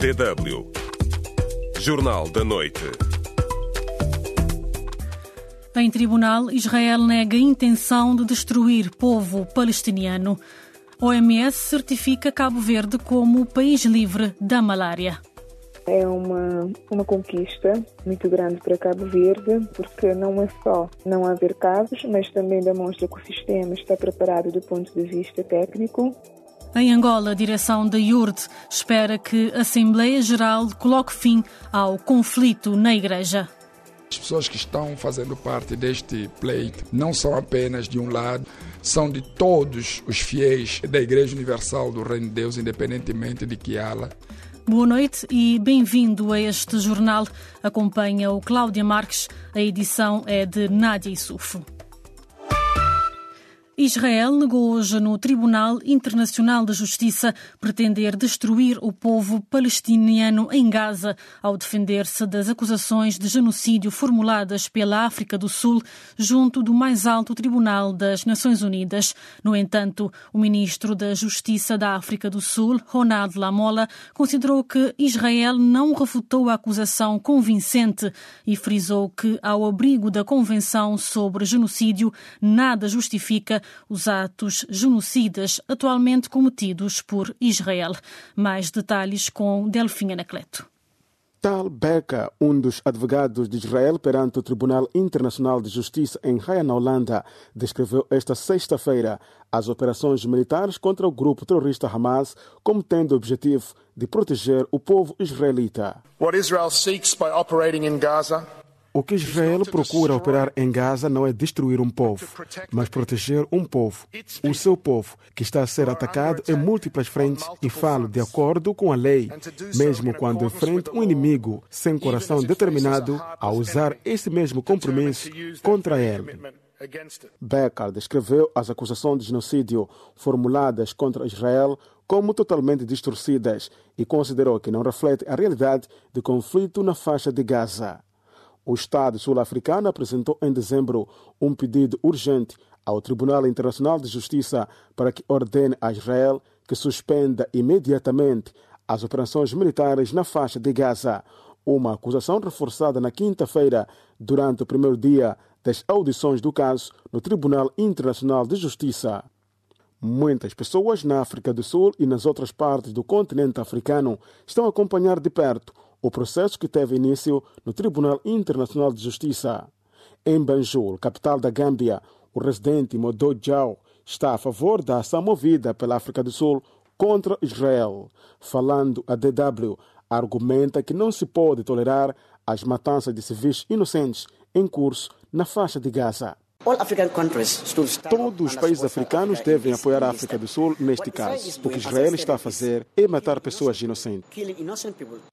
DW. Jornal da Noite. Em tribunal, Israel nega a intenção de destruir povo palestiniano. OMS certifica Cabo Verde como país livre da malária. É uma, uma conquista muito grande para Cabo Verde, porque não é só não haver casos, mas também demonstra que o sistema está preparado do ponto de vista técnico. Em Angola, a direção da IURD espera que a Assembleia Geral coloque fim ao conflito na Igreja. As pessoas que estão fazendo parte deste pleito não são apenas de um lado, são de todos os fiéis da Igreja Universal do Reino de Deus, independentemente de que ala. Boa noite e bem-vindo a este jornal. Acompanha o Cláudia Marques. A edição é de Nádia Isufo. Israel negou hoje no Tribunal Internacional de Justiça pretender destruir o povo palestiniano em Gaza ao defender-se das acusações de genocídio formuladas pela África do Sul junto do mais alto tribunal das Nações Unidas. No entanto, o ministro da Justiça da África do Sul, Ronald Lamola, considerou que Israel não refutou a acusação convincente e frisou que, ao abrigo da Convenção sobre Genocídio, nada justifica os atos genocidas atualmente cometidos por Israel. Mais detalhes com Delfim Anacleto. Tal Becker, um dos advogados de Israel perante o Tribunal Internacional de Justiça em Haia, na Holanda, descreveu esta sexta-feira as operações militares contra o grupo terrorista Hamas como tendo o objetivo de proteger o povo israelita. What Israel seeks by operating in Gaza o que Israel procura operar em Gaza não é destruir um povo, mas proteger um povo, o seu povo, que está a ser atacado em múltiplas frentes e falo de acordo com a lei, mesmo quando enfrenta um inimigo sem coração determinado a usar esse mesmo compromisso contra ele. Becker descreveu as acusações de genocídio formuladas contra Israel como totalmente distorcidas e considerou que não refletem a realidade do conflito na faixa de Gaza. O Estado sul-africano apresentou em dezembro um pedido urgente ao Tribunal Internacional de Justiça para que ordene a Israel que suspenda imediatamente as operações militares na faixa de Gaza. Uma acusação reforçada na quinta-feira, durante o primeiro dia das audições do caso no Tribunal Internacional de Justiça. Muitas pessoas na África do Sul e nas outras partes do continente africano estão a acompanhar de perto o processo que teve início no Tribunal Internacional de Justiça. Em Banjul, capital da Gâmbia, o residente Modo Jau está a favor da ação movida pela África do Sul contra Israel. Falando a DW, argumenta que não se pode tolerar as matanças de civis inocentes em curso na faixa de Gaza. Todos os países africanos devem apoiar a África do Sul neste caso. O que Israel está a fazer é matar pessoas inocentes.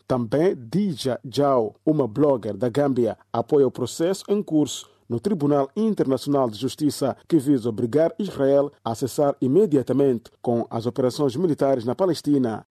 Também Dija Jao, uma blogger da Gâmbia, apoia o processo em curso no Tribunal Internacional de Justiça que visa obrigar Israel a cessar imediatamente com as operações militares na Palestina.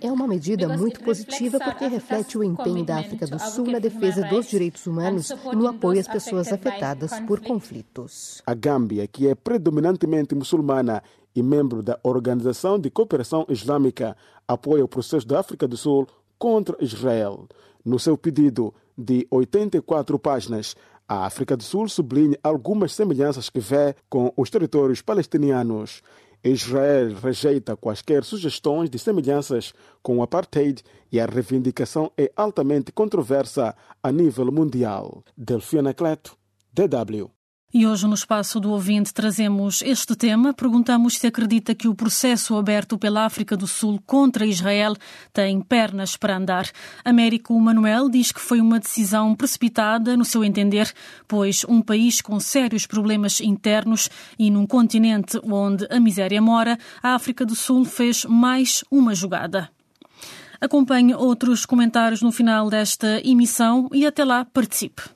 É uma medida muito positiva porque reflete o empenho da África do Sul na defesa dos direitos humanos e no apoio às pessoas afetadas por conflitos. A Gâmbia, que é predominantemente muçulmana e membro da Organização de Cooperação Islâmica, apoia o processo da África do Sul contra Israel. No seu pedido de 84 páginas, a África do Sul sublinha algumas semelhanças que vê com os territórios palestinianos. Israel rejeita quaisquer sugestões de semelhanças com o apartheid e a reivindicação é altamente controversa a nível mundial. Delfina Cleto, DW. E hoje, no espaço do ouvinte, trazemos este tema. Perguntamos se acredita que o processo aberto pela África do Sul contra Israel tem pernas para andar. Américo Manuel diz que foi uma decisão precipitada, no seu entender, pois um país com sérios problemas internos e num continente onde a miséria mora, a África do Sul fez mais uma jogada. Acompanhe outros comentários no final desta emissão e até lá participe.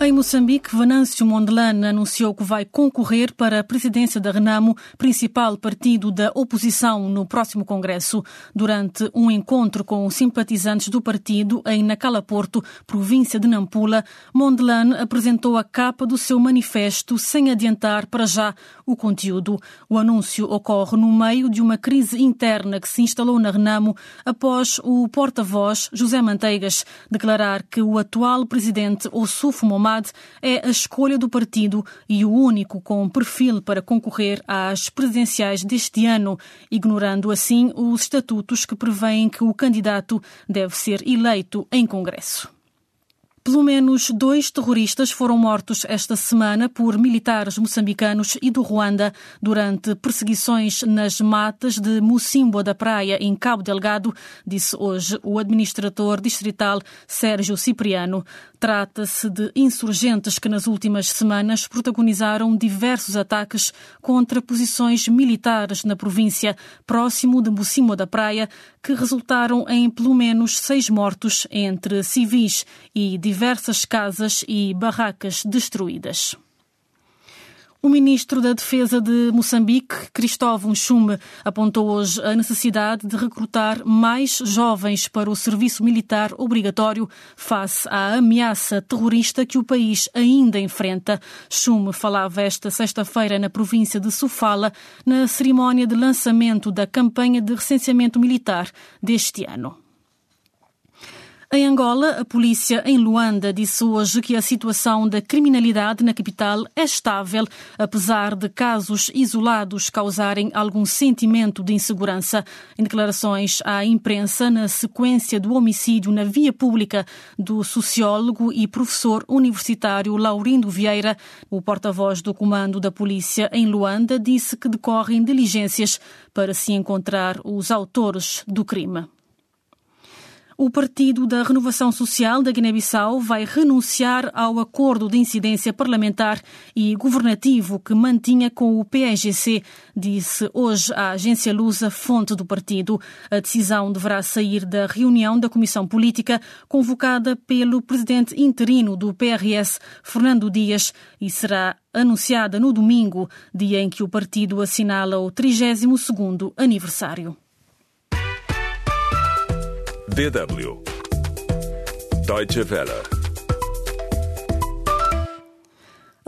Em Moçambique, Venâncio Mondlane anunciou que vai concorrer para a presidência da Renamo, principal partido da oposição, no próximo Congresso. Durante um encontro com simpatizantes do partido em Nacala Porto, província de Nampula, Mondlane apresentou a capa do seu manifesto sem adiantar para já o conteúdo. O anúncio ocorre no meio de uma crise interna que se instalou na Renamo após o porta-voz José Manteigas declarar que o atual presidente Ossufo Momar é a escolha do partido e o único com perfil para concorrer às presidenciais deste ano, ignorando assim os estatutos que prevêem que o candidato deve ser eleito em Congresso. Pelo menos dois terroristas foram mortos esta semana por militares moçambicanos e do Ruanda durante perseguições nas matas de Mocimboa da Praia, em Cabo Delgado, disse hoje o administrador distrital Sérgio Cipriano. Trata-se de insurgentes que nas últimas semanas protagonizaram diversos ataques contra posições militares na província, próximo de Mocimboa da Praia, que resultaram em pelo menos seis mortos entre civis e diversas casas e barracas destruídas. O ministro da Defesa de Moçambique, Cristóvão Chume, apontou hoje a necessidade de recrutar mais jovens para o serviço militar obrigatório face à ameaça terrorista que o país ainda enfrenta. Chume falava esta sexta-feira na província de Sofala, na cerimónia de lançamento da campanha de recenseamento militar deste ano. Em Angola, a polícia em Luanda disse hoje que a situação da criminalidade na capital é estável, apesar de casos isolados causarem algum sentimento de insegurança. Em declarações à imprensa, na sequência do homicídio na via pública do sociólogo e professor universitário Laurindo Vieira, o porta-voz do comando da polícia em Luanda disse que decorrem diligências para se encontrar os autores do crime. O Partido da Renovação Social da Guiné-Bissau vai renunciar ao acordo de incidência parlamentar e governativo que mantinha com o PSGC, disse hoje a agência Lusa, fonte do partido. A decisão deverá sair da reunião da Comissão Política convocada pelo presidente interino do PRS, Fernando Dias, e será anunciada no domingo, dia em que o partido assinala o 32º aniversário. DW Deutsche Welle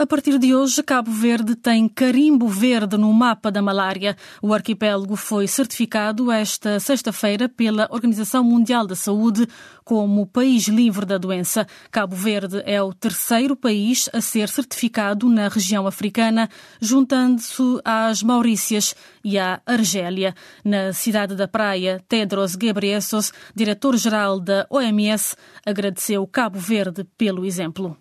A partir de hoje, Cabo Verde tem carimbo verde no mapa da malária. O arquipélago foi certificado esta sexta-feira pela Organização Mundial da Saúde como país livre da doença. Cabo Verde é o terceiro país a ser certificado na região africana, juntando-se às Maurícias e à Argélia. Na cidade da Praia, Tedros Ghebreyesus, diretor-geral da OMS, agradeceu Cabo Verde pelo exemplo.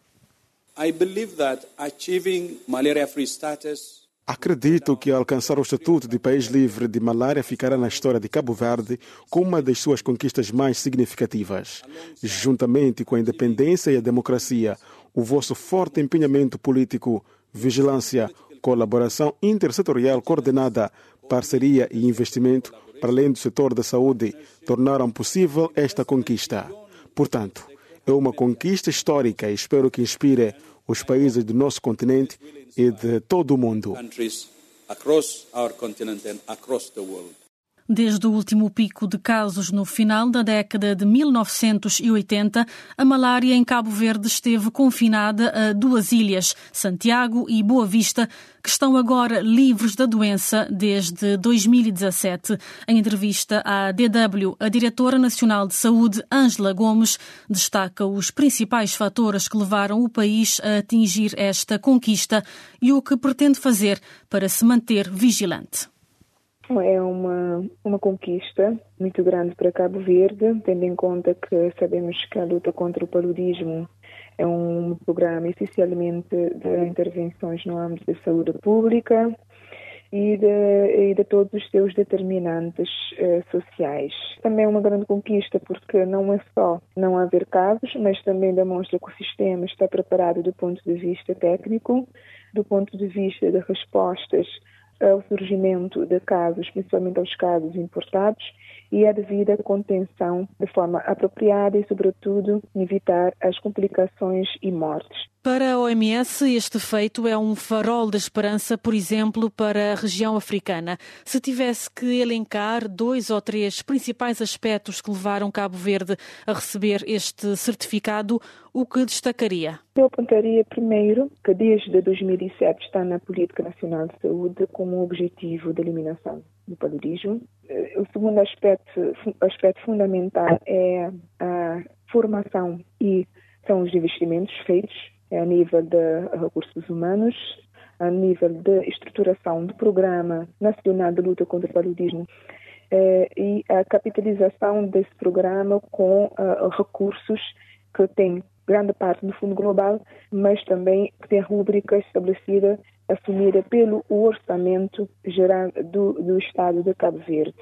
Acredito que alcançar o estatuto de país livre de malária ficará na história de Cabo Verde como uma das suas conquistas mais significativas. Juntamente com a independência e a democracia, o vosso forte empenhamento político, vigilância, colaboração intersetorial coordenada, parceria e investimento, para além do setor da saúde, tornaram possível esta conquista. Portanto, é uma conquista histórica e espero que inspire os países do nosso continente e de todo o mundo. Desde o último pico de casos no final da década de 1980, a malária em Cabo Verde esteve confinada a duas ilhas, Santiago e Boa Vista, que estão agora livres da doença desde 2017. Em entrevista à DW, a diretora nacional de saúde, Ângela Gomes, destaca os principais fatores que levaram o país a atingir esta conquista e o que pretende fazer para se manter vigilante. É uma, uma conquista muito grande para Cabo Verde, tendo em conta que sabemos que a luta contra o paludismo é um programa essencialmente de intervenções no âmbito da saúde pública e de, e de todos os seus determinantes eh, sociais. Também é uma grande conquista porque não é só não haver casos, mas também demonstra que o sistema está preparado do ponto de vista técnico, do ponto de vista de respostas ao surgimento de casos, principalmente aos casos importados, e a devida contenção de forma apropriada e, sobretudo, evitar as complicações e mortes. Para a OMS, este feito é um farol de esperança, por exemplo, para a região africana. Se tivesse que elencar dois ou três principais aspectos que levaram Cabo Verde a receber este certificado, o que destacaria? Eu apontaria primeiro que desde 2007 está na Política Nacional de Saúde como objetivo de eliminação do paludismo. O segundo aspecto, aspecto fundamental é a formação e são os investimentos feitos a nível de recursos humanos, a nível de estruturação do Programa Nacional de Luta contra o Paludismo eh, e a capitalização desse programa com uh, recursos que tem grande parte do Fundo Global, mas também que tem rubrica estabelecida, assumida pelo orçamento geral do, do Estado de Cabo Verde.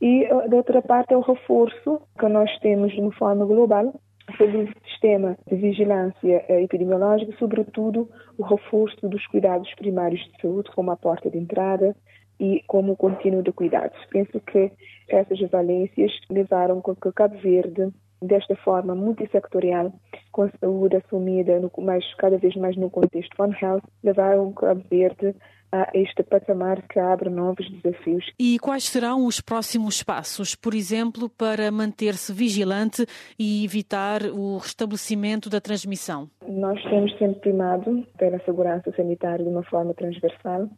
E, de outra parte, é o reforço que nós temos de uma forma global sobre o sistema de vigilância eh, epidemiológica, sobretudo o reforço dos cuidados primários de saúde como a porta de entrada e como o contínuo de cuidados. Penso que essas valências levaram com que Cabo Verde, desta forma multissectorial, com a saúde assumida no, mais, cada vez mais no contexto One Health, levaram Cabo Verde a este patamar que abre novos desafios. E quais serão os próximos passos, por exemplo, para manter-se vigilante e evitar o restabelecimento da transmissão? Nós temos sempre primado pela segurança sanitária de uma forma transversal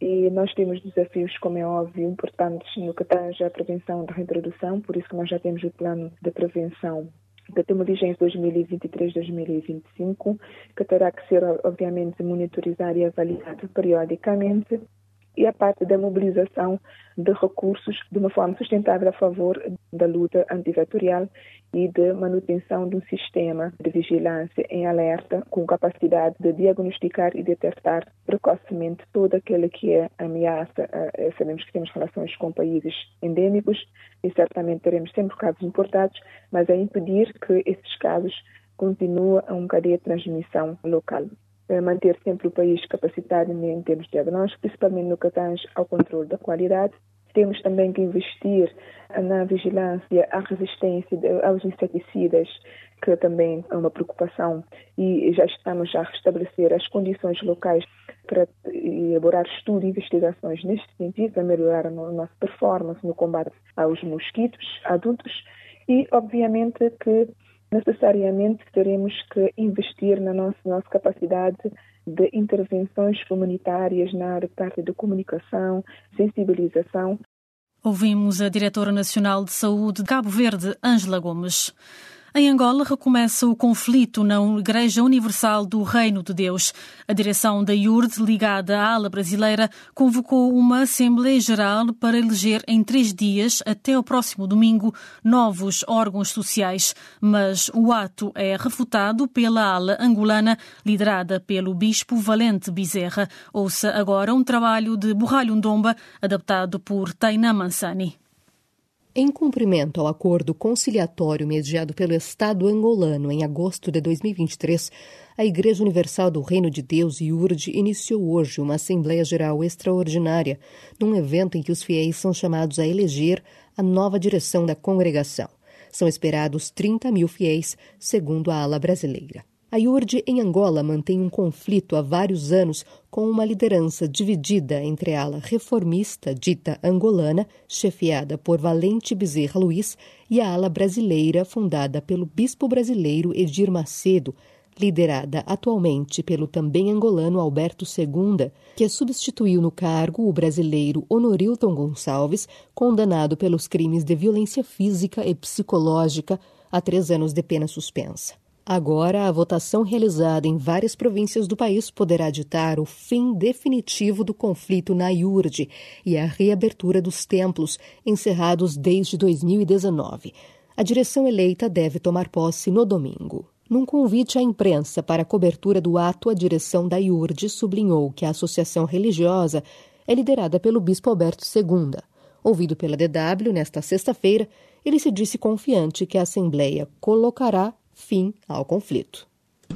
e nós temos desafios, como é óbvio, importantes no que tange à prevenção da reintrodução, por isso que nós já temos o plano de prevenção tem uma vigência 2023-2025, que terá que ser, obviamente, monitorizado e avaliado periodicamente e a parte da mobilização de recursos de uma forma sustentável a favor da luta antivetorial e de manutenção de um sistema de vigilância em alerta com capacidade de diagnosticar e detectar precocemente todo aquele que é ameaça. Eh, sabemos que temos relações com países endêmicos e certamente teremos sempre casos importados, mas é impedir que esses casos continuem a uma cadeia de transmissão local manter sempre o país capacitado em termos de diagnóstico, principalmente no que tange ao controle da qualidade. Temos também que investir na vigilância à resistência aos inseticidas, que também é uma preocupação, e já estamos a restabelecer as condições locais para elaborar estudos e investigações neste sentido, para melhorar a nossa performance no combate aos mosquitos adultos e, obviamente, que necessariamente teremos que investir na nossa, nossa capacidade de intervenções comunitárias na área de comunicação, sensibilização. Ouvimos a diretora nacional de saúde de Cabo Verde, Ângela Gomes. Em Angola recomeça o conflito na Igreja Universal do Reino de Deus. A direção da IURD, ligada à ala brasileira, convocou uma Assembleia Geral para eleger em três dias, até o próximo domingo, novos órgãos sociais. Mas o ato é refutado pela ala angolana, liderada pelo bispo Valente Bezerra. Ouça agora um trabalho de Borralho Ndomba, adaptado por Taina Mansani. Em cumprimento ao acordo conciliatório mediado pelo Estado angolano em agosto de 2023, a Igreja Universal do Reino de Deus, IURD, iniciou hoje uma Assembleia Geral Extraordinária, num evento em que os fiéis são chamados a eleger a nova direção da congregação. São esperados 30 mil fiéis, segundo a ala brasileira. A IURD em Angola mantém um conflito há vários anos com uma liderança dividida entre a ala reformista dita angolana, chefiada por Valente Bezerra Luiz, e a ala brasileira fundada pelo bispo brasileiro Edir Macedo, liderada atualmente pelo também angolano Alberto II, que substituiu no cargo o brasileiro Honorilton Gonçalves, condenado pelos crimes de violência física e psicológica a três anos de pena suspensa. Agora, a votação realizada em várias províncias do país poderá ditar o fim definitivo do conflito na IURD e a reabertura dos templos, encerrados desde 2019. A direção eleita deve tomar posse no domingo. Num convite à imprensa para a cobertura do ato, a direção da IURD sublinhou que a associação religiosa é liderada pelo bispo Alberto II. Ouvido pela DW nesta sexta-feira, ele se disse confiante que a Assembleia colocará fim ao conflito.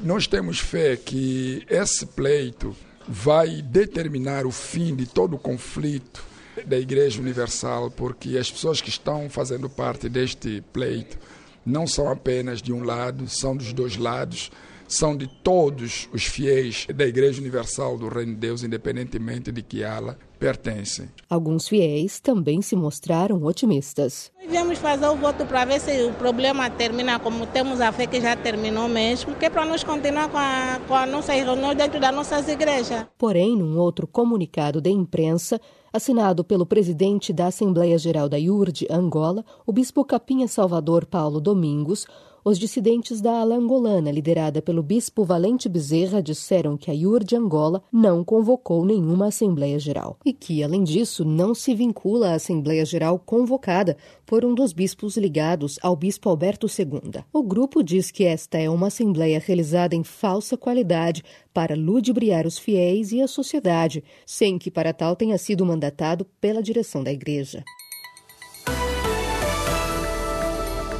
Nós temos fé que esse pleito vai determinar o fim de todo o conflito da Igreja Universal, porque as pessoas que estão fazendo parte deste pleito não são apenas de um lado, são dos dois lados, são de todos os fiéis da Igreja Universal do Reino de Deus, independentemente de que ala pertencem. Alguns fiéis também se mostraram otimistas. Viemos fazer o voto para ver se o problema termina, como temos a fé que já terminou mesmo, que é para nós continuar com a, com a nossa reunião dentro das nossas igrejas. Porém, num outro comunicado de imprensa, assinado pelo presidente da Assembleia Geral da IURD, Angola, o bispo Capinha Salvador Paulo Domingos, os dissidentes da ala angolana, liderada pelo bispo Valente Bezerra, disseram que a IUR de Angola não convocou nenhuma Assembleia Geral e que, além disso, não se vincula à Assembleia Geral convocada por um dos bispos ligados ao bispo Alberto II. O grupo diz que esta é uma Assembleia realizada em falsa qualidade para ludibriar os fiéis e a sociedade, sem que para tal tenha sido mandatado pela direção da Igreja.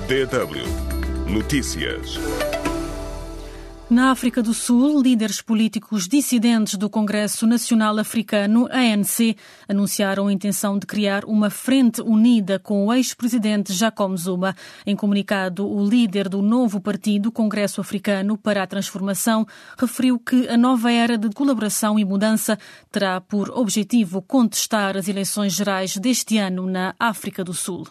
DW Notícias. Na África do Sul, líderes políticos dissidentes do Congresso Nacional Africano, ANC, anunciaram a intenção de criar uma frente unida com o ex-presidente Jacob Zuma. Em comunicado, o líder do novo partido, Congresso Africano para a Transformação, referiu que a nova era de colaboração e mudança terá por objetivo contestar as eleições gerais deste ano na África do Sul.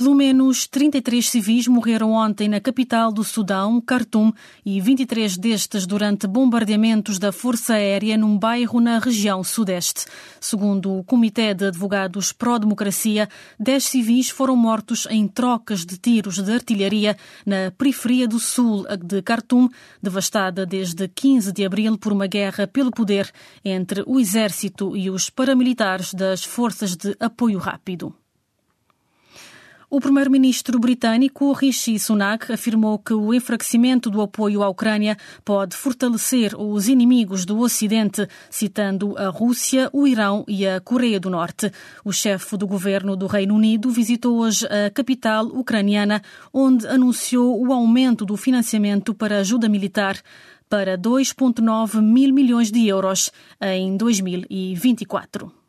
Pelo menos 33 civis morreram ontem na capital do Sudão, Khartoum, e 23 destes durante bombardeamentos da Força Aérea num bairro na região sudeste. Segundo o Comitê de Advogados Pró-Democracia, 10 civis foram mortos em trocas de tiros de artilharia na periferia do sul de Khartoum, devastada desde 15 de abril por uma guerra pelo poder entre o exército e os paramilitares das Forças de Apoio Rápido. O primeiro-ministro britânico Rishi Sunak afirmou que o enfraquecimento do apoio à Ucrânia pode fortalecer os inimigos do Ocidente, citando a Rússia, o Irão e a Coreia do Norte. O chefe do governo do Reino Unido visitou hoje a capital ucraniana, onde anunciou o aumento do financiamento para ajuda militar para 2,9 mil milhões de euros em 2024.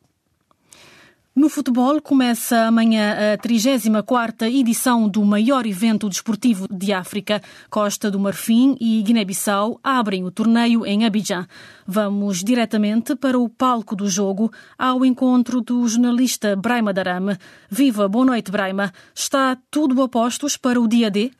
No futebol, começa amanhã a 34 edição do maior evento desportivo de África. Costa do Marfim e Guiné-Bissau abrem o torneio em Abidjan. Vamos diretamente para o palco do jogo, ao encontro do jornalista Braima Darame. Viva, boa noite, Braima. Está tudo a postos para o dia D?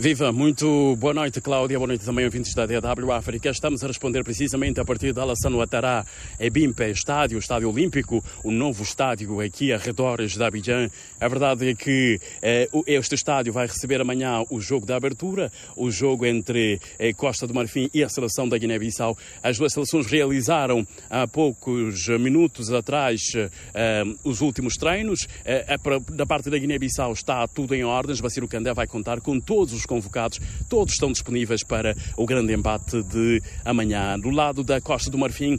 Viva, muito boa noite, Cláudia. Boa noite também, ouvintes da DW África. Estamos a responder precisamente a partir de Alassane Ouattara, Ebimpe, estádio, estádio olímpico, o novo estádio aqui a redores de Abidjan. A verdade é que eh, este estádio vai receber amanhã o jogo da abertura, o jogo entre eh, Costa do Marfim e a seleção da Guiné-Bissau. As duas seleções realizaram há poucos minutos atrás eh, os últimos treinos. Eh, da parte da Guiné-Bissau está tudo em ordens. Baciro Candé vai contar com todos os convocados, todos estão disponíveis para o grande embate de amanhã. Do lado da Costa do Marfim,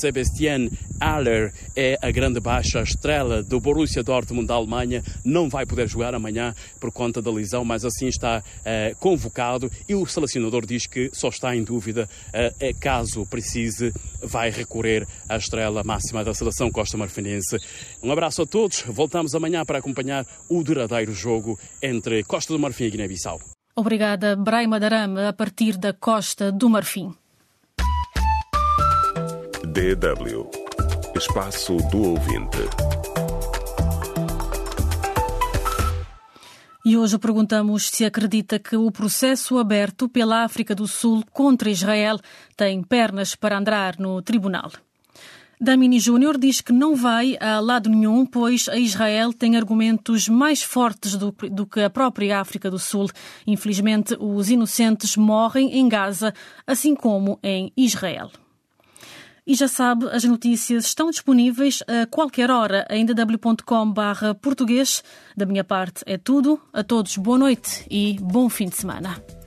Sebastian Haller é a grande baixa, estrela do Borussia Dortmund da Alemanha, não vai poder jogar amanhã por conta da lesão, mas assim está uh, convocado e o selecionador diz que só está em dúvida, uh, caso precise, vai recorrer à estrela máxima da seleção costa-marfinense. Um abraço a todos, voltamos amanhã para acompanhar o derradeiro jogo entre Costa do Marfim e Guiné-Bissau. Obrigada, Braima Darama, a partir da Costa do Marfim. DW Espaço do Ouvinte. E hoje perguntamos se acredita que o processo aberto pela África do Sul contra Israel tem pernas para andar no tribunal. Damini Júnior diz que não vai a lado nenhum, pois a Israel tem argumentos mais fortes do, do, que a própria África do Sul. Infelizmente, os inocentes morrem em Gaza, assim como em Israel. E já sabe, as notícias estão disponíveis a qualquer hora em dw.com/português. Da minha parte é tudo. A todos boa noite e bom fim de semana.